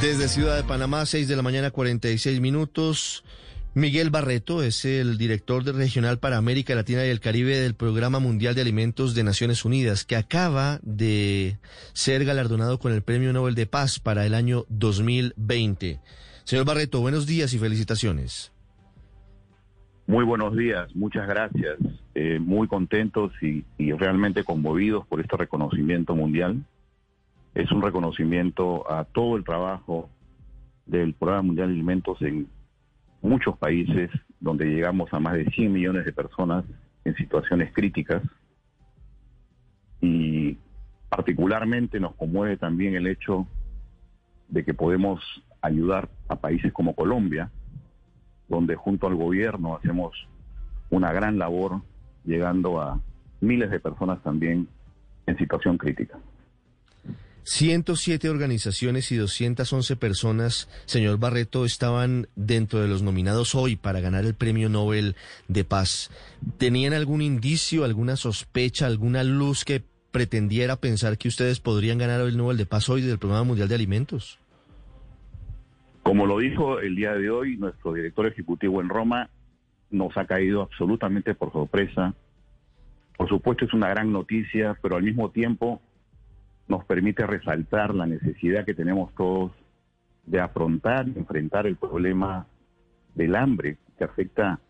Desde Ciudad de Panamá, 6 de la mañana, 46 minutos. Miguel Barreto es el director regional para América Latina y el Caribe del Programa Mundial de Alimentos de Naciones Unidas, que acaba de ser galardonado con el Premio Nobel de Paz para el año 2020. Señor Barreto, buenos días y felicitaciones. Muy buenos días, muchas gracias. Eh, muy contentos y realmente conmovidos por este reconocimiento mundial. Es un reconocimiento a todo el trabajo del Programa Mundial de Alimentos en muchos países donde llegamos a más de 100 millones de personas en situaciones críticas y particularmente nos conmueve también el hecho de que podemos ayudar a países como Colombia, donde junto al gobierno hacemos una gran labor llegando a miles de personas también en situación crítica. 107 organizaciones y 211 personas, señor Barreto, estaban dentro de los nominados hoy para ganar el Premio Nobel de Paz. ¿Tenían algún indicio, alguna sospecha, alguna luz que pretendiera pensar que ustedes podrían ganar el Nobel de Paz hoy del Programa Mundial de Alimentos? Como lo dijo el día de hoy nuestro director ejecutivo en Roma, nos ha caído absolutamente por sorpresa. Por supuesto es una gran noticia, pero al mismo tiempo nos permite resaltar la necesidad que tenemos todos de afrontar y enfrentar el problema del hambre que afecta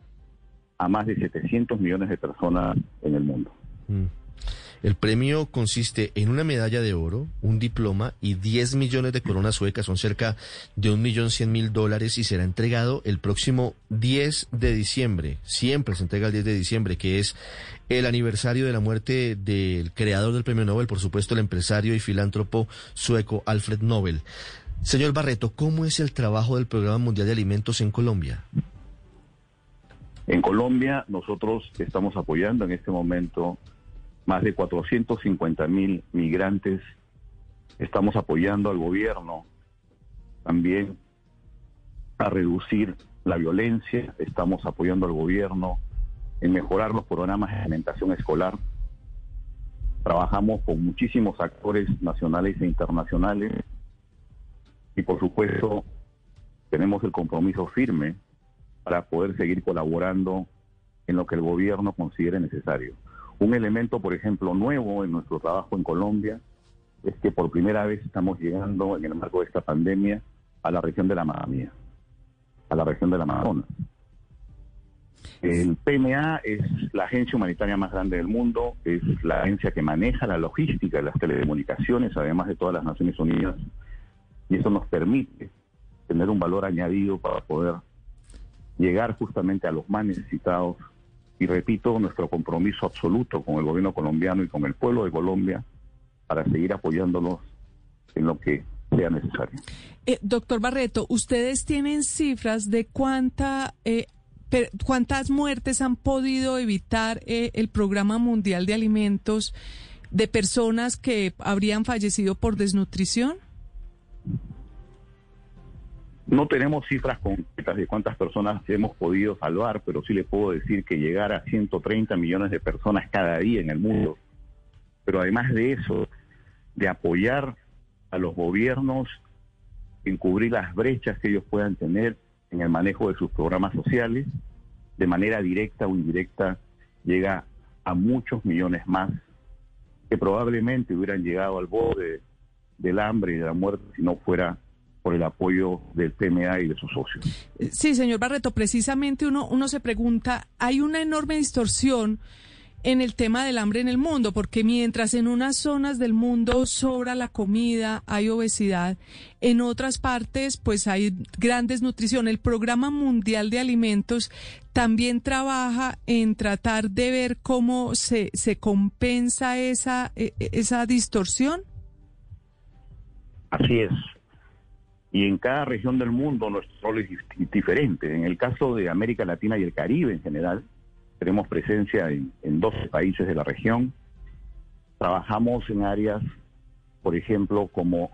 a más de 700 millones de personas en el mundo. Mm. El premio consiste en una medalla de oro, un diploma y 10 millones de coronas suecas, son cerca de un millón cien mil dólares y será entregado el próximo 10 de diciembre. Siempre se entrega el 10 de diciembre, que es el aniversario de la muerte del creador del premio Nobel, por supuesto el empresario y filántropo sueco Alfred Nobel. Señor Barreto, ¿cómo es el trabajo del Programa Mundial de Alimentos en Colombia? En Colombia nosotros estamos apoyando en este momento más de 450 mil migrantes. Estamos apoyando al gobierno también a reducir la violencia. Estamos apoyando al gobierno en mejorar los programas de alimentación escolar. Trabajamos con muchísimos actores nacionales e internacionales y por supuesto tenemos el compromiso firme para poder seguir colaborando en lo que el gobierno considere necesario. Un elemento, por ejemplo, nuevo en nuestro trabajo en Colombia es que por primera vez estamos llegando en el marco de esta pandemia a la región de la Amazonía, a la región de la Amazonas. El PMA es la agencia humanitaria más grande del mundo, es la agencia que maneja la logística de las telecomunicaciones, además de todas las Naciones Unidas, y eso nos permite tener un valor añadido para poder llegar justamente a los más necesitados y repito nuestro compromiso absoluto con el gobierno colombiano y con el pueblo de Colombia para seguir apoyándolos en lo que sea necesario. Eh, doctor Barreto, ¿ustedes tienen cifras de cuánta, eh, cuántas muertes han podido evitar eh, el Programa Mundial de Alimentos de personas que habrían fallecido por desnutrición? No tenemos cifras concretas de cuántas personas hemos podido salvar, pero sí le puedo decir que llegar a 130 millones de personas cada día en el mundo. Pero además de eso, de apoyar a los gobiernos en cubrir las brechas que ellos puedan tener en el manejo de sus programas sociales, de manera directa o indirecta, llega a muchos millones más que probablemente hubieran llegado al borde del hambre y de la muerte si no fuera por el apoyo del PMA y de sus socios. Sí, señor Barreto, precisamente uno, uno se pregunta, hay una enorme distorsión en el tema del hambre en el mundo, porque mientras en unas zonas del mundo sobra la comida, hay obesidad, en otras partes pues hay gran desnutrición. El Programa Mundial de Alimentos también trabaja en tratar de ver cómo se, se compensa esa, e, esa distorsión. Así es. Y en cada región del mundo nuestro rol es diferente. En el caso de América Latina y el Caribe en general, tenemos presencia en, en 12 países de la región. Trabajamos en áreas, por ejemplo, como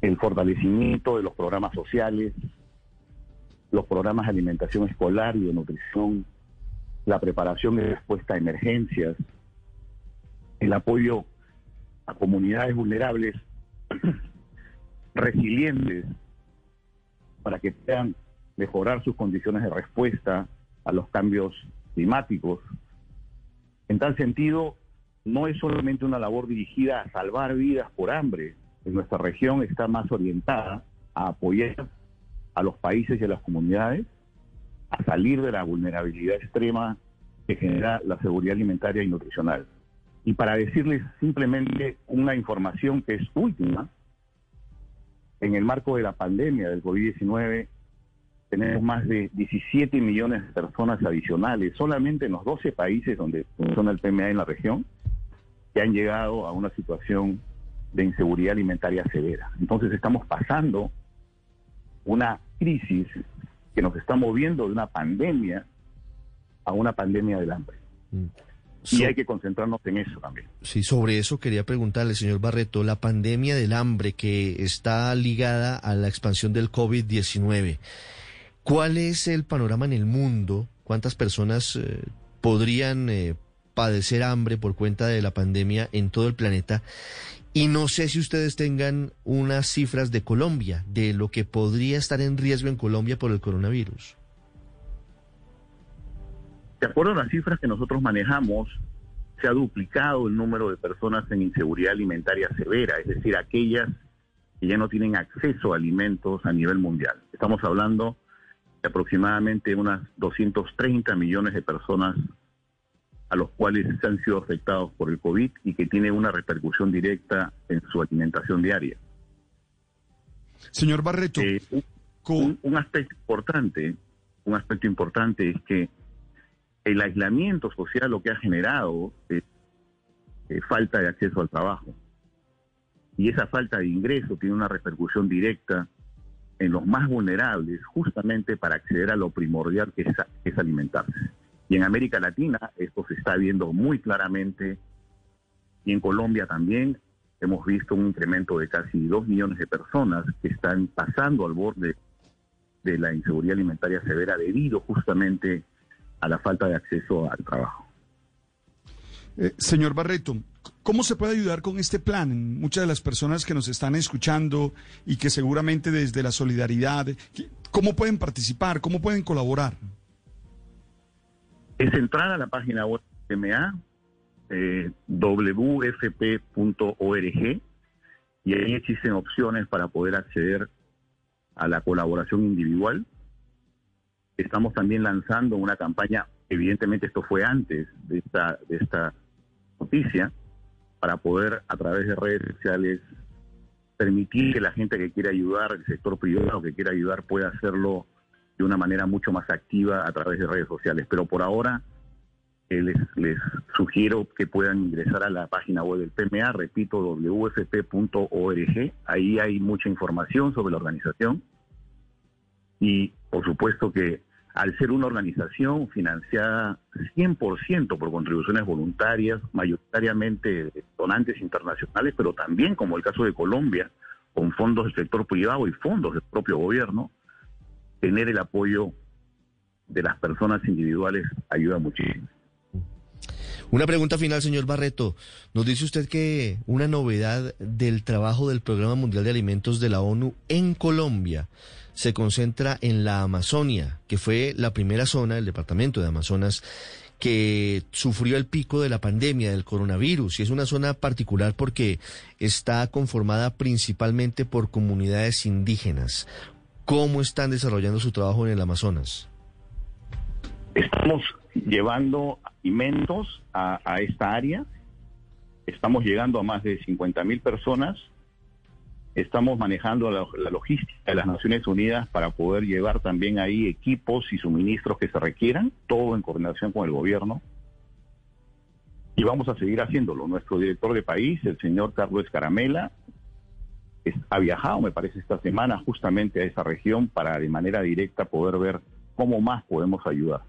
el fortalecimiento de los programas sociales, los programas de alimentación escolar y de nutrición, la preparación y respuesta a emergencias, el apoyo a comunidades vulnerables resilientes para que puedan mejorar sus condiciones de respuesta a los cambios climáticos. En tal sentido, no es solamente una labor dirigida a salvar vidas por hambre. En nuestra región está más orientada a apoyar a los países y a las comunidades a salir de la vulnerabilidad extrema que genera la seguridad alimentaria y nutricional. Y para decirles simplemente una información que es última, en el marco de la pandemia del COVID-19 tenemos más de 17 millones de personas adicionales solamente en los 12 países donde funciona el PMA en la región que han llegado a una situación de inseguridad alimentaria severa. Entonces estamos pasando una crisis que nos está moviendo de una pandemia a una pandemia del hambre. Mm. Y hay que concentrarnos en eso también. Sí, sobre eso quería preguntarle, señor Barreto, la pandemia del hambre que está ligada a la expansión del COVID-19. ¿Cuál es el panorama en el mundo? ¿Cuántas personas eh, podrían eh, padecer hambre por cuenta de la pandemia en todo el planeta? Y no sé si ustedes tengan unas cifras de Colombia, de lo que podría estar en riesgo en Colombia por el coronavirus. De acuerdo a las cifras que nosotros manejamos, se ha duplicado el número de personas en inseguridad alimentaria severa, es decir, aquellas que ya no tienen acceso a alimentos a nivel mundial. Estamos hablando de aproximadamente unas 230 millones de personas a los cuales se han sido afectados por el COVID y que tiene una repercusión directa en su alimentación diaria. Señor Barreto, eh, un, un aspecto importante, un aspecto importante es que el aislamiento social lo que ha generado es eh, falta de acceso al trabajo. Y esa falta de ingreso tiene una repercusión directa en los más vulnerables, justamente para acceder a lo primordial que es, alimentarse. Y en América Latina esto se está viendo muy claramente, y en Colombia también hemos visto un incremento de casi dos millones de personas que están pasando al borde de la inseguridad alimentaria severa debido justamente a la falta de acceso al trabajo. Eh, señor Barreto, ¿cómo se puede ayudar con este plan? Muchas de las personas que nos están escuchando y que seguramente desde la solidaridad, ¿cómo pueden participar? ¿Cómo pueden colaborar? Es entrar a la página web de MA, eh, wfp.org, y ahí existen opciones para poder acceder a la colaboración individual Estamos también lanzando una campaña, evidentemente esto fue antes de esta, de esta noticia, para poder a través de redes sociales permitir que la gente que quiera ayudar, el sector privado que quiera ayudar, pueda hacerlo de una manera mucho más activa a través de redes sociales. Pero por ahora eh, les, les sugiero que puedan ingresar a la página web del PMA, repito, wfp.org. Ahí hay mucha información sobre la organización. Y por supuesto que al ser una organización financiada 100% por contribuciones voluntarias, mayoritariamente donantes internacionales, pero también, como el caso de Colombia, con fondos del sector privado y fondos del propio gobierno, tener el apoyo de las personas individuales ayuda muchísimo. Una pregunta final, señor Barreto. Nos dice usted que una novedad del trabajo del Programa Mundial de Alimentos de la ONU en Colombia se concentra en la Amazonia, que fue la primera zona, el departamento de Amazonas, que sufrió el pico de la pandemia del coronavirus y es una zona particular porque está conformada principalmente por comunidades indígenas. ¿Cómo están desarrollando su trabajo en el Amazonas? Estamos llevando alimentos a, esta área, estamos llegando a más de 50 mil personas Estamos manejando la, logística de las Naciones Unidas para poder llevar también ahí equipos y suministros que se requieran, todo en coordinación con el gobierno. Y vamos a seguir haciéndolo. Nuestro director de país, el señor Carlos Caramela, ha viajado, me parece, esta semana justamente a esa región para de manera directa poder ver cómo más podemos ayudar.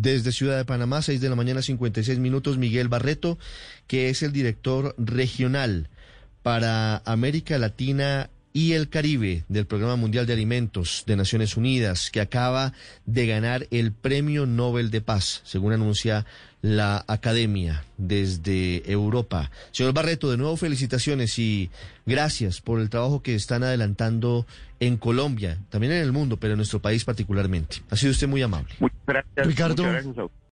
Desde Ciudad de Panamá, 6 de la mañana, 56 minutos, Miguel Barreto, que es el director regional para América Latina y el Caribe del Programa Mundial de Alimentos de Naciones Unidas, que acaba de ganar el Premio Nobel de Paz, según anuncia la Academia desde Europa. Señor Barreto, de nuevo felicitaciones y gracias por el trabajo que están adelantando en Colombia, también en el mundo, pero en nuestro país particularmente. Ha sido usted muy amable. Muchas gracias. Ricardo. muchas gracias a usted.